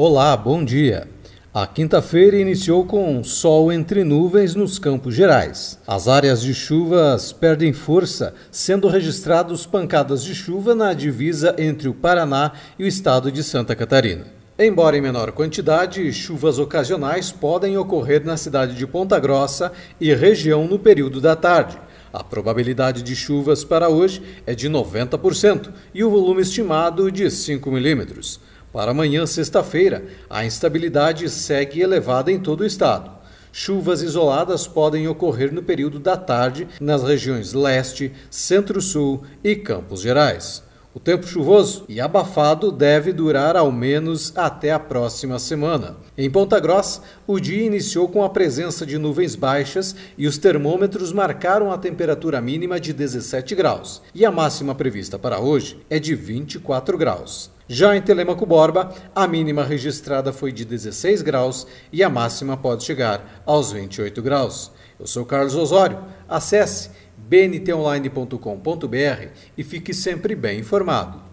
Olá, bom dia. A quinta-feira iniciou com sol entre nuvens nos Campos Gerais. As áreas de chuvas perdem força, sendo registrados pancadas de chuva na divisa entre o Paraná e o estado de Santa Catarina. Embora em menor quantidade, chuvas ocasionais podem ocorrer na cidade de Ponta Grossa e região no período da tarde. A probabilidade de chuvas para hoje é de 90% e o volume estimado de 5 milímetros. Para amanhã, sexta-feira, a instabilidade segue elevada em todo o estado. Chuvas isoladas podem ocorrer no período da tarde nas regiões leste, centro-sul e Campos Gerais. O tempo chuvoso e abafado deve durar ao menos até a próxima semana. Em Ponta Grossa, o dia iniciou com a presença de nuvens baixas e os termômetros marcaram a temperatura mínima de 17 graus, e a máxima prevista para hoje é de 24 graus. Já em Telemaco Borba, a mínima registrada foi de 16 graus e a máxima pode chegar aos 28 graus. Eu sou Carlos Osório. Acesse bntonline.com.br e fique sempre bem informado.